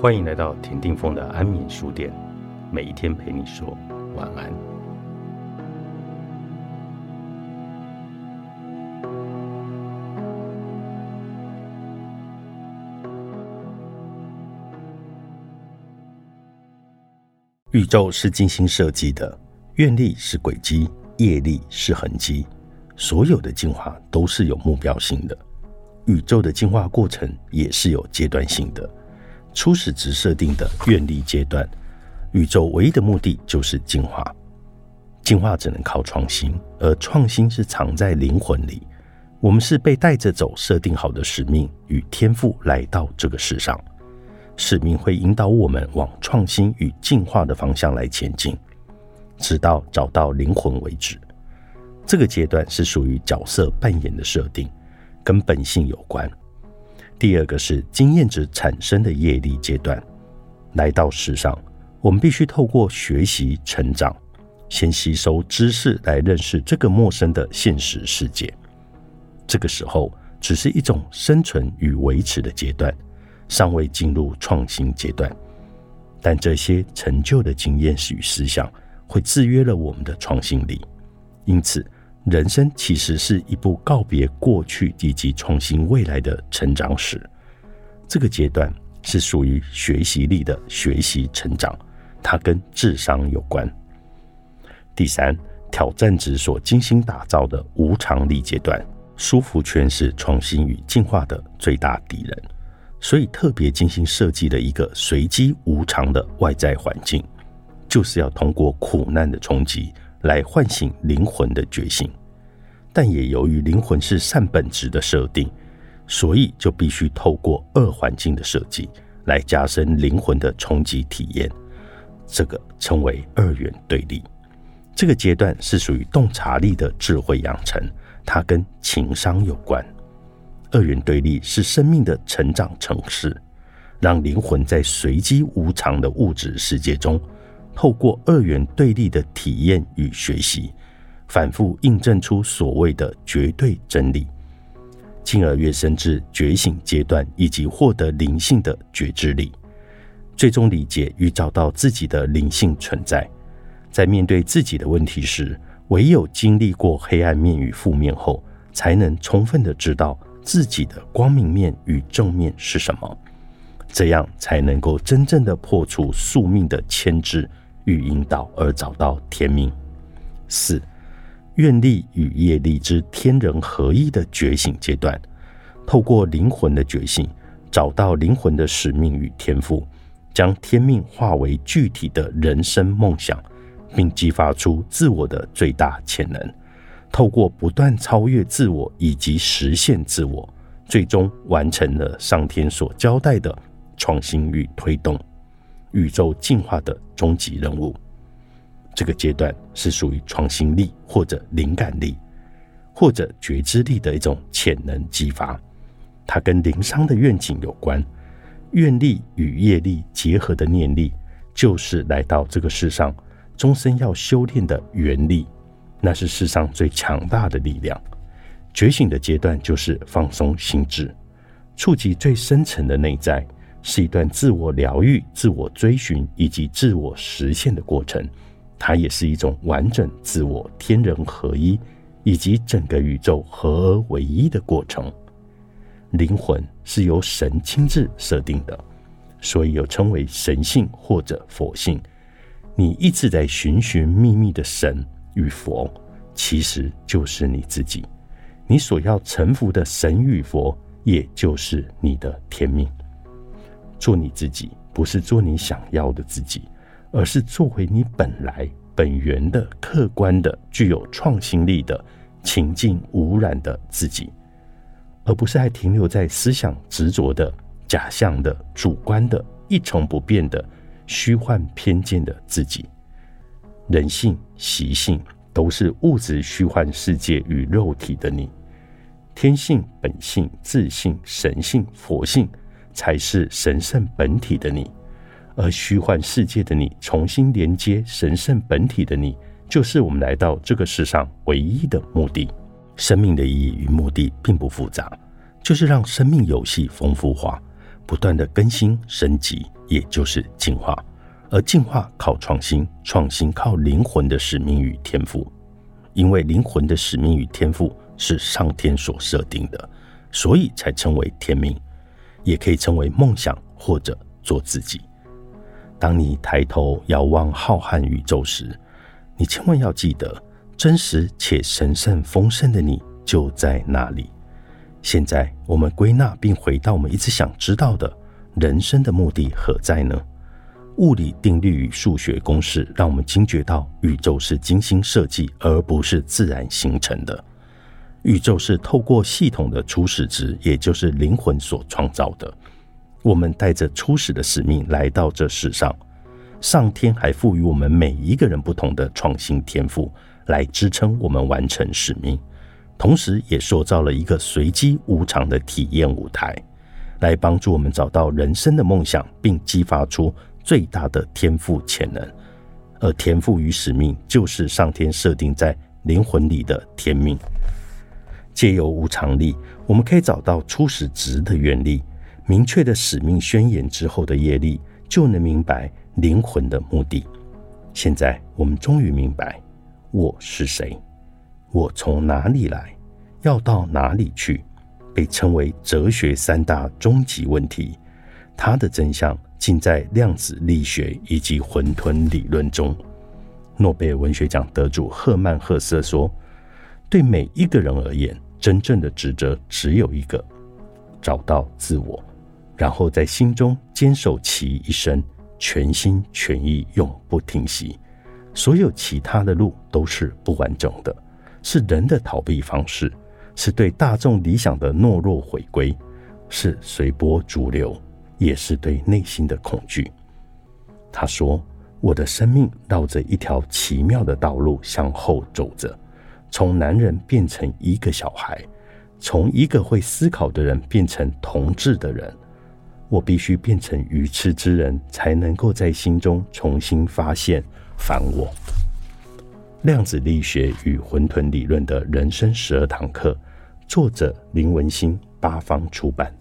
欢迎来到田定峰的安眠书店，每一天陪你说晚安。宇宙是精心设计的，愿力是轨迹，业力是痕迹，所有的进化都是有目标性的。宇宙的进化过程也是有阶段性的。初始值设定的愿力阶段，宇宙唯一的目的就是进化。进化只能靠创新，而创新是藏在灵魂里。我们是被带着走设定好的使命与天赋来到这个世上，使命会引导我们往创新与进化的方向来前进，直到找到灵魂为止。这个阶段是属于角色扮演的设定，跟本性有关。第二个是经验值产生的业力阶段，来到世上，我们必须透过学习成长，先吸收知识来认识这个陌生的现实世界。这个时候只是一种生存与维持的阶段，尚未进入创新阶段。但这些成就的经验与思想，会制约了我们的创新力，因此。人生其实是一部告别过去以及创新未来的成长史。这个阶段是属于学习力的学习成长，它跟智商有关。第三，挑战值所精心打造的无常力阶段，舒服圈是创新与进化的最大敌人，所以特别精心设计了一个随机无常的外在环境，就是要通过苦难的冲击。来唤醒灵魂的觉醒，但也由于灵魂是善本质的设定，所以就必须透过二环境的设计来加深灵魂的冲击体验。这个称为二元对立。这个阶段是属于洞察力的智慧养成，它跟情商有关。二元对立是生命的成长城市，让灵魂在随机无常的物质世界中。透过二元对立的体验与学习，反复印证出所谓的绝对真理，进而跃升至觉醒阶段，以及获得灵性的觉知力，最终理解与找到自己的灵性存在。在面对自己的问题时，唯有经历过黑暗面与负面后，才能充分的知道自己的光明面与正面是什么，这样才能够真正的破除宿命的牵制。与引导而找到天命。四，愿力与业力之天人合一的觉醒阶段，透过灵魂的觉醒，找到灵魂的使命与天赋，将天命化为具体的人生梦想，并激发出自我的最大潜能。透过不断超越自我以及实现自我，最终完成了上天所交代的创新与推动。宇宙进化的终极任务，这个阶段是属于创新力或者灵感力或者觉知力的一种潜能激发。它跟灵商的愿景有关，愿力与业力结合的念力，就是来到这个世上终身要修炼的原力，那是世上最强大的力量。觉醒的阶段就是放松心智，触及最深层的内在。是一段自我疗愈、自我追寻以及自我实现的过程，它也是一种完整自我、天人合一以及整个宇宙合而为一的过程。灵魂是由神亲自设定的，所以又称为神性或者佛性。你一直在寻寻觅觅的神与佛，其实就是你自己。你所要臣服的神与佛，也就是你的天命。做你自己，不是做你想要的自己，而是做回你本来本源的、客观的、具有创新力的、情境无染的自己，而不是还停留在思想执着的、假象的、主观的、一成不变的、虚幻偏见的自己。人性、习性都是物质虚幻世界与肉体的你，天性、本性、自性、神性、佛性。才是神圣本体的你，而虚幻世界的你重新连接神圣本体的你，就是我们来到这个世上唯一的目的。生命的意义与目的并不复杂，就是让生命游戏丰富化，不断的更新升级，也就是进化。而进化靠创新，创新靠灵魂的使命与天赋。因为灵魂的使命与天赋是上天所设定的，所以才称为天命，也可以称为梦想或者做自己。当你抬头遥望浩瀚宇宙时，你千万要记得，真实且神圣丰盛的你就在那里。现在，我们归纳并回到我们一直想知道的：人生的目的何在呢？物理定律与数学公式让我们惊觉到，宇宙是精心设计，而不是自然形成的。宇宙是透过系统的初始值，也就是灵魂所创造的。我们带着初始的使命来到这世上，上天还赋予我们每一个人不同的创新天赋，来支撑我们完成使命，同时也塑造了一个随机无常的体验舞台，来帮助我们找到人生的梦想，并激发出最大的天赋潜能。而天赋与使命，就是上天设定在灵魂里的天命。借由无常力，我们可以找到初始值的原理。明确的使命宣言之后的业力，就能明白灵魂的目的。现在我们终于明白我是谁，我从哪里来，要到哪里去，被称为哲学三大终极问题。它的真相尽在量子力学以及混沌理论中。诺贝尔文学奖得主赫曼·赫瑟说：“对每一个人而言，真正的职责只有一个：找到自我。”然后在心中坚守其一生，全心全意，永不停息。所有其他的路都是不完整的，是人的逃避方式，是对大众理想的懦弱回归，是随波逐流，也是对内心的恐惧。他说：“我的生命绕着一条奇妙的道路向后走着，从男人变成一个小孩，从一个会思考的人变成同志的人。”我必须变成愚痴之人，才能够在心中重新发现反我。量子力学与混沌理论的人生十二堂课，作者林文新，八方出版。